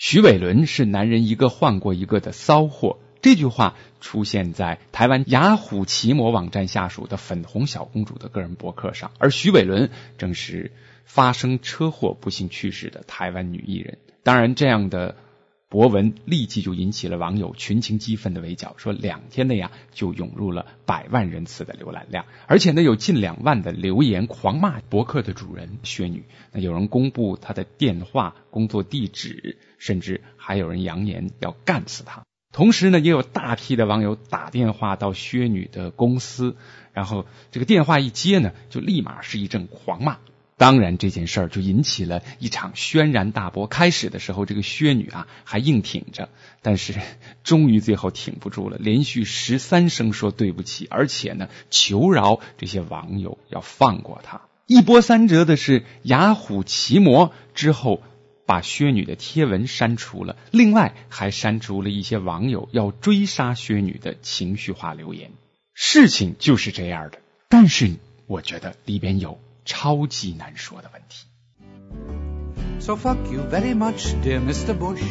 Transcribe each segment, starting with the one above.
徐伟伦是男人一个换过一个的骚货。这句话出现在台湾雅虎奇摩网站下属的粉红小公主的个人博客上，而徐伟伦正是发生车祸不幸去世的台湾女艺人。当然，这样的。博文立即就引起了网友群情激愤的围剿，说两天内呀就涌入了百万人次的浏览量，而且呢有近两万的留言狂骂博客的主人薛女。那有人公布她的电话、工作地址，甚至还有人扬言要干死她。同时呢，也有大批的网友打电话到薛女的公司，然后这个电话一接呢，就立马是一阵狂骂。当然，这件事儿就引起了一场轩然大波。开始的时候，这个薛女啊还硬挺着，但是终于最后挺不住了，连续十三声说对不起，而且呢求饶这些网友要放过她。一波三折的是，雅虎奇摩之后把薛女的贴文删除了，另外还删除了一些网友要追杀薛女的情绪化留言。事情就是这样的，但是我觉得里边有。超级难说的问题。So fuck you very much, dear Mr. Bush,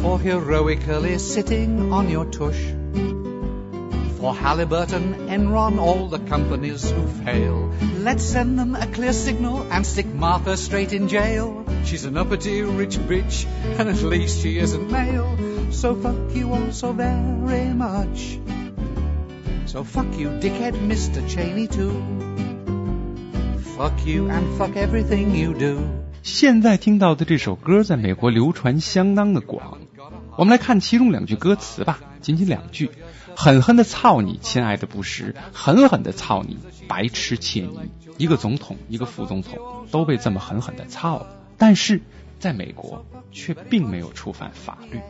for heroically sitting on your tush. For Halliburton, Enron, all the companies who fail. Let's send them a clear signal and stick Martha straight in jail. She's an uppity rich bitch, and at least she isn't male. So fuck you all so very much. So fuck you, dickhead Mr. Cheney, too. Fuck you and fuck everything you do。现在听到的这首歌在美国流传相当的广。我们来看其中两句歌词吧，仅仅两句：狠狠的操你，亲爱的布什；狠狠的操你，白痴切尼。一个总统，一个副总统都被这么狠狠的操了，但是在美国却并没有触犯法律。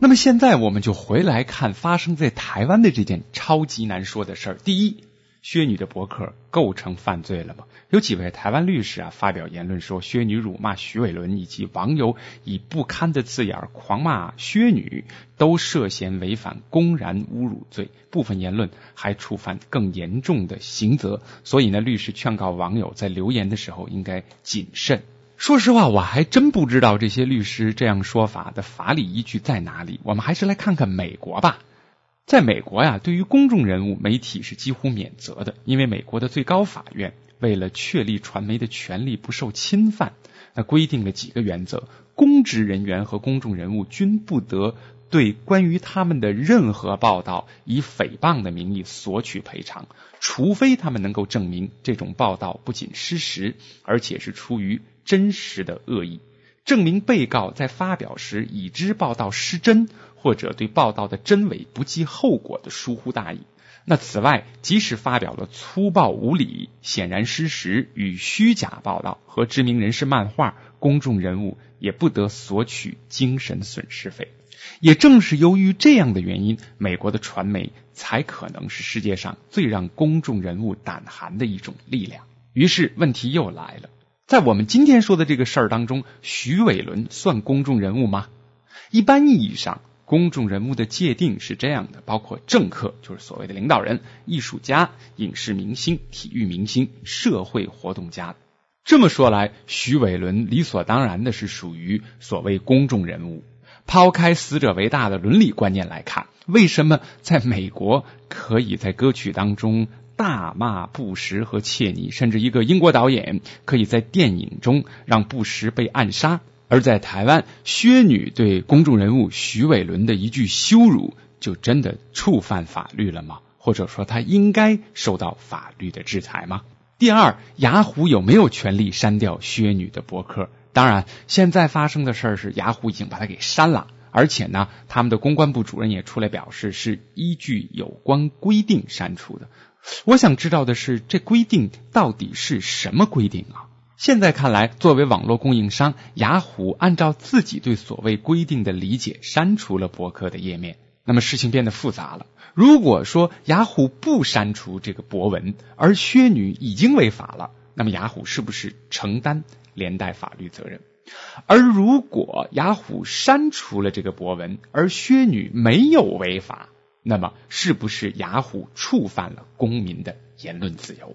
那么现在我们就回来看发生在台湾的这件超级难说的事儿。第一。薛女的博客构成犯罪了吗？有几位台湾律师啊发表言论说，薛女辱骂徐伟伦以及网友以不堪的字眼狂骂薛女，都涉嫌违反公然侮辱罪，部分言论还触犯更严重的刑责。所以呢，律师劝告网友在留言的时候应该谨慎。说实话，我还真不知道这些律师这样说法的法理依据在哪里。我们还是来看看美国吧。在美国呀，对于公众人物，媒体是几乎免责的，因为美国的最高法院为了确立传媒的权利不受侵犯，那规定了几个原则：公职人员和公众人物均不得对关于他们的任何报道以诽谤的名义索取赔偿，除非他们能够证明这种报道不仅失实，而且是出于真实的恶意。证明被告在发表时已知报道失真，或者对报道的真伪不计后果的疏忽大意。那此外，即使发表了粗暴无理、显然失实与虚假报道和知名人士漫画，公众人物也不得索取精神损失费。也正是由于这样的原因，美国的传媒才可能是世界上最让公众人物胆寒的一种力量。于是，问题又来了。在我们今天说的这个事儿当中，徐伟伦算公众人物吗？一般意义上，公众人物的界定是这样的：包括政客，就是所谓的领导人；艺术家、影视明星、体育明星、社会活动家。这么说来，徐伟伦理所当然的是属于所谓公众人物。抛开死者为大的伦理观念来看，为什么在美国可以在歌曲当中？大骂布什和切尼，甚至一个英国导演可以在电影中让布什被暗杀；而在台湾，薛女对公众人物徐伟伦的一句羞辱，就真的触犯法律了吗？或者说，他应该受到法律的制裁吗？第二，雅虎有没有权利删掉薛女的博客？当然，现在发生的事儿是雅虎已经把它给删了，而且呢，他们的公关部主任也出来表示，是依据有关规定删除的。我想知道的是，这规定到底是什么规定啊？现在看来，作为网络供应商，雅虎按照自己对所谓规定的理解删除了博客的页面。那么事情变得复杂了。如果说雅虎不删除这个博文，而薛女已经违法了，那么雅虎是不是承担连带法律责任？而如果雅虎删除了这个博文，而薛女没有违法？那么，是不是雅虎触犯了公民的言论自由？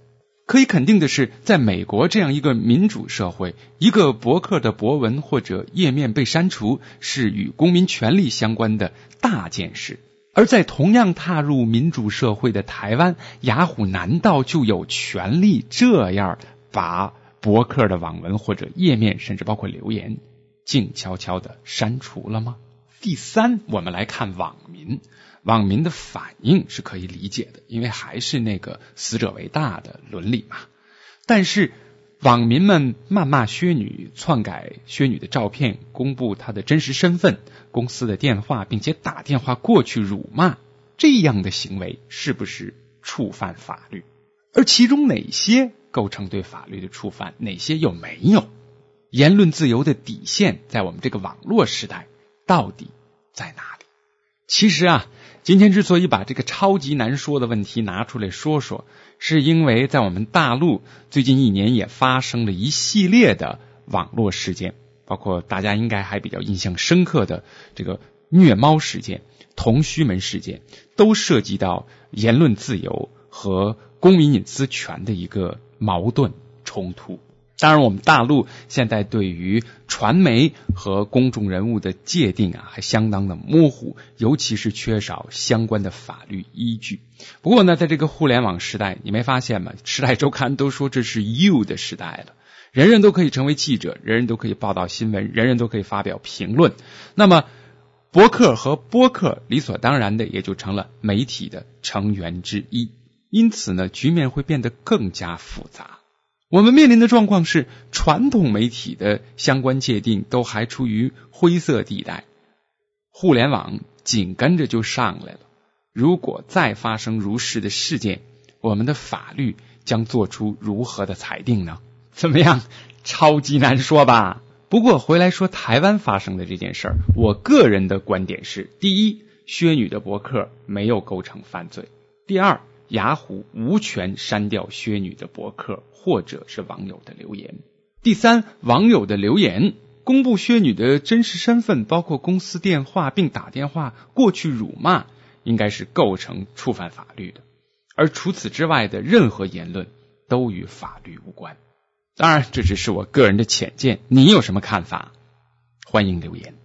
可以肯定的是，在美国这样一个民主社会，一个博客的博文或者页面被删除，是与公民权利相关的大件事。而在同样踏入民主社会的台湾，雅虎难道就有权利这样把博客的网文或者页面，甚至包括留言，静悄悄的删除了吗？第三，我们来看网民。网民的反应是可以理解的，因为还是那个死者为大的伦理嘛。但是网民们谩骂薛女、篡改薛女的照片、公布她的真实身份、公司的电话，并且打电话过去辱骂，这样的行为是不是触犯法律？而其中哪些构成对法律的触犯，哪些又没有？言论自由的底线在我们这个网络时代到底在哪里？其实啊。今天之所以把这个超级难说的问题拿出来说说，是因为在我们大陆最近一年也发生了一系列的网络事件，包括大家应该还比较印象深刻的这个虐猫事件、同须门事件，都涉及到言论自由和公民隐私权的一个矛盾冲突。当然，我们大陆现在对于传媒和公众人物的界定啊，还相当的模糊，尤其是缺少相关的法律依据。不过呢，在这个互联网时代，你没发现吗？时代周刊都说这是 “you” 的时代了，人人都可以成为记者，人人都可以报道新闻，人人都可以发表评论。那么，博客和播客理所当然的也就成了媒体的成员之一。因此呢，局面会变得更加复杂。我们面临的状况是，传统媒体的相关界定都还处于灰色地带，互联网紧跟着就上来了。如果再发生如是的事件，我们的法律将做出如何的裁定呢？怎么样？超级难说吧。不过回来说台湾发生的这件事儿，我个人的观点是：第一，薛女的博客没有构成犯罪；第二。雅虎无权删掉薛女的博客或者是网友的留言。第三，网友的留言公布薛女的真实身份，包括公司电话，并打电话过去辱骂，应该是构成触犯法律的。而除此之外的任何言论都与法律无关。当然，这只是我个人的浅见，你有什么看法？欢迎留言。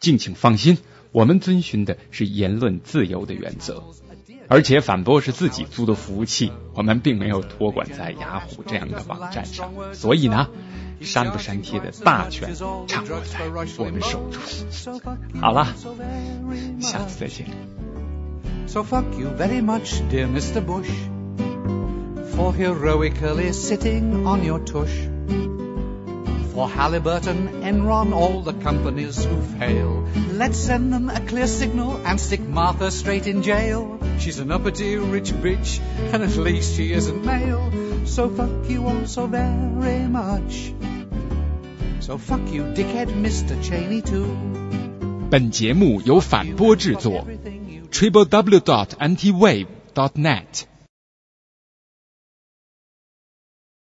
敬请放心，我们遵循的是言论自由的原则。而且反驳是自己租的服务器，我们并没有托管在雅虎这样的网站上，所以呢，删不删帖的大权掌握在我们手中。好了，下次再见。So fuck you very much, dear Mr. Bush, for heroically sitting on your tush. For Halliburton, Enron, all the companies who fail. Let's send them a clear signal and stick Martha straight in jail. She's an uppity rich bitch, and at least she isn't male. So fuck you all so very much. So fuck you, dickhead Mr. Cheney too. 本节目由反播制作，triple w dot antiwave dot net。